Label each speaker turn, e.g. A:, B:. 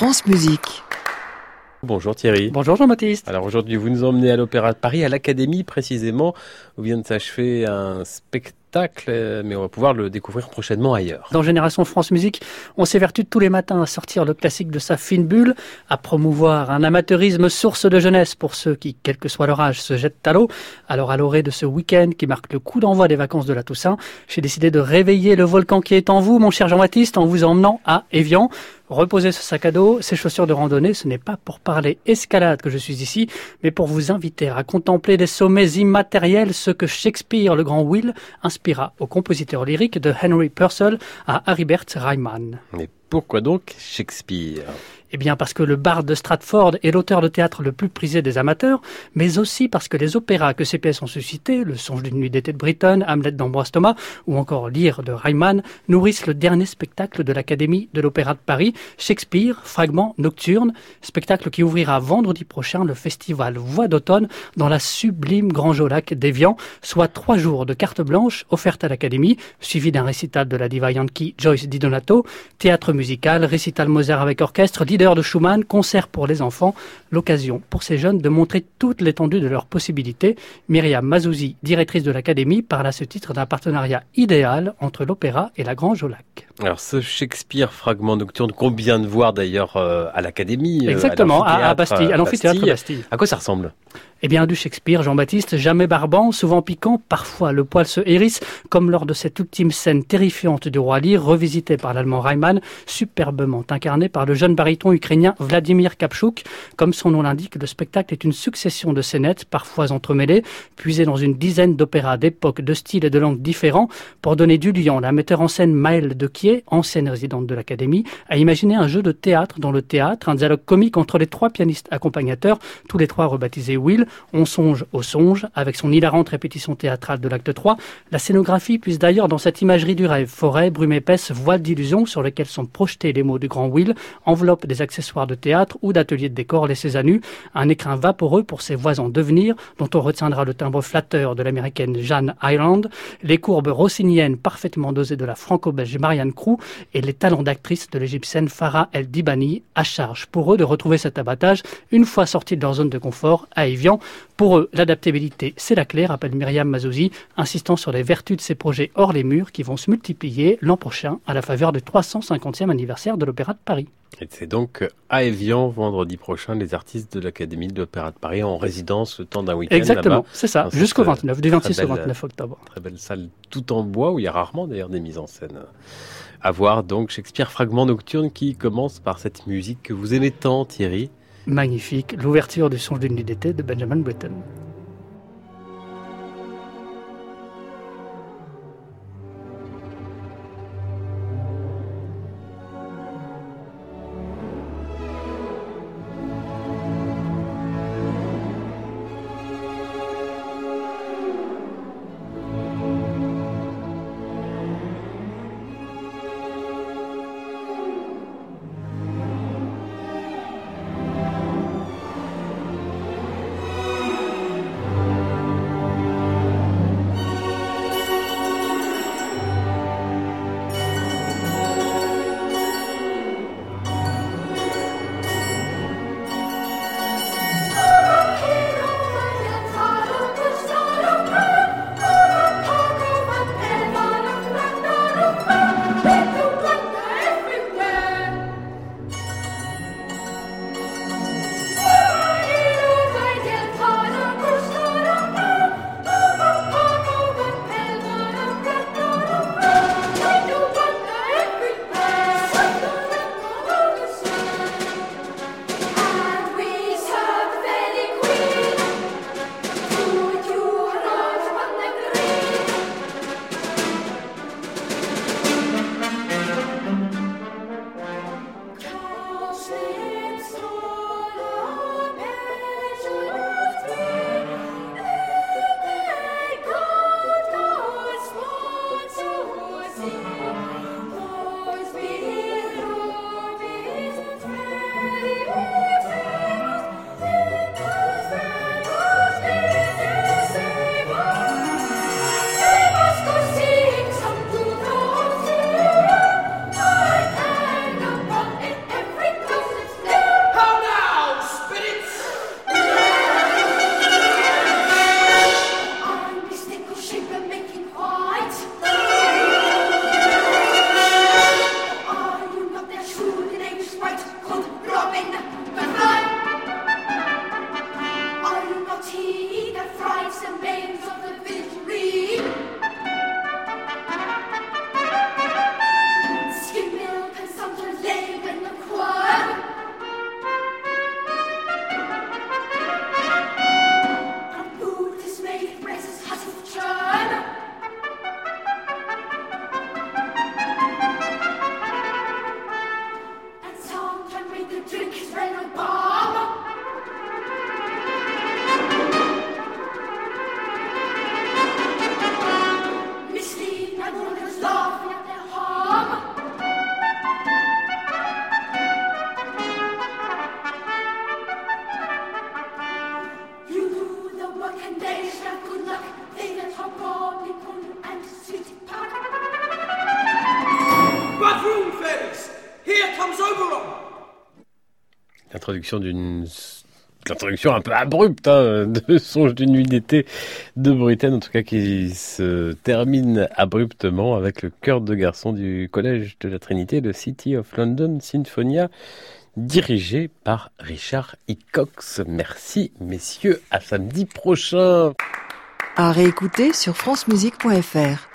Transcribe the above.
A: France Musique.
B: Bonjour Thierry.
C: Bonjour Jean-Baptiste.
B: Alors aujourd'hui, vous nous emmenez à l'Opéra de Paris, à l'Académie précisément, où vient de s'achever un spectacle, euh, mais on va pouvoir le découvrir prochainement ailleurs.
C: Dans Génération France Musique, on s'évertue tous les matins à sortir le classique de sa fine bulle, à promouvoir un amateurisme source de jeunesse pour ceux qui, quel que soit leur âge, se jettent à l'eau. Alors à l'orée de ce week-end qui marque le coup d'envoi des vacances de la Toussaint, j'ai décidé de réveiller le volcan qui est en vous, mon cher Jean-Baptiste, en vous emmenant à Évian. Reposer ce sac à dos, ces chaussures de randonnée, ce n'est pas pour parler escalade que je suis ici, mais pour vous inviter à contempler des sommets immatériels, ce que Shakespeare, le grand Will, inspira au compositeur lyrique de Henry Purcell à Haribert Reimann.
B: Mais pourquoi donc Shakespeare?
C: Eh bien parce que le barde de Stratford est l'auteur de théâtre le plus prisé des amateurs, mais aussi parce que les opéras que ces pièces ont suscités, Le songe d'une nuit d'été de Britton, Hamlet d'Ambroise Thomas ou encore Lear de Reimann, nourrissent le dernier spectacle de l'Académie de l'Opéra de Paris, Shakespeare, Fragment nocturne, spectacle qui ouvrira vendredi prochain le festival Voix d'automne dans la sublime Grand Jolac d'Evian, soit trois jours de carte blanche offerte à l'Académie, suivi d'un récital de la diva Yankee Joyce Di Donato, théâtre musical, récital Mozart avec orchestre, de Schumann, concert pour les enfants, l'occasion pour ces jeunes de montrer toute l'étendue de leurs possibilités. Myriam Mazouzi, directrice de l'Académie, parle à ce titre d'un partenariat idéal entre l'opéra et la Grange au Lac.
B: Alors ce Shakespeare fragment nocturne qu'on vient de voir d'ailleurs euh, à l'Académie.
C: Euh, Exactement, à, Bastille, à l'amphithéâtre Bastille.
B: À quoi ça ressemble?
C: Eh bien, du Shakespeare, Jean-Baptiste, jamais barbant, souvent piquant, parfois le poil se hérisse, comme lors de cette ultime scène terrifiante du roi Lear, revisitée par l'allemand Reimann, superbement incarné par le jeune baryton ukrainien Vladimir Kapchuk. Comme son nom l'indique, le spectacle est une succession de scénettes, parfois entremêlées, puisées dans une dizaine d'opéras d'époque, de styles et de langues différents. Pour donner du lion, la metteur en scène Maëlle de Quier, ancienne résidente de l'Académie, a imaginé un jeu de théâtre dans le théâtre, un dialogue comique entre les trois pianistes accompagnateurs, tous les trois rebaptisés Will, on songe au songe, avec son hilarante répétition théâtrale de l'acte 3. La scénographie puise d'ailleurs dans cette imagerie du rêve. Forêt, brume épaisse, voile d'illusion sur lesquelles sont projetés les mots du grand Will, enveloppe des accessoires de théâtre ou d'atelier de décor laissés à nu, un écrin vaporeux pour ses voix en devenir, dont on retiendra le timbre flatteur de l'américaine Jeanne Highland, les courbes rossiniennes parfaitement dosées de la franco-belge Marianne Crew et les talents d'actrice de l'égyptienne Farah El Dibani, à charge pour eux de retrouver cet abattage une fois sortis de leur zone de confort à Evian, pour eux, l'adaptabilité, c'est la clé, rappelle Myriam Mazouzi, insistant sur les vertus de ces projets hors les murs qui vont se multiplier l'an prochain à la faveur du 350e anniversaire de l'Opéra de Paris.
B: Et c'est donc à Evian, vendredi prochain, les artistes de l'Académie de l'Opéra de Paris en résidence le temps d'un week-end.
C: Exactement, c'est ça, jusqu'au 29, du 26 au 29 octobre.
B: Très belle salle tout en bois où il y a rarement d'ailleurs des mises en scène. À voir donc Shakespeare Fragment Nocturne qui commence par cette musique que vous aimez tant, Thierry
C: magnifique, l'ouverture du songe d'une nuit d'été de Benjamin Britten.
B: L'introduction d'une l'introduction un peu abrupte hein, de Songe d'une nuit d'été de Britaine, en tout cas qui se termine abruptement avec le cœur de garçon du collège de la Trinité, le City of London Sinfonia dirigé par Richard Hickox. Merci messieurs, à samedi prochain.
A: À réécouter sur francemusique.fr.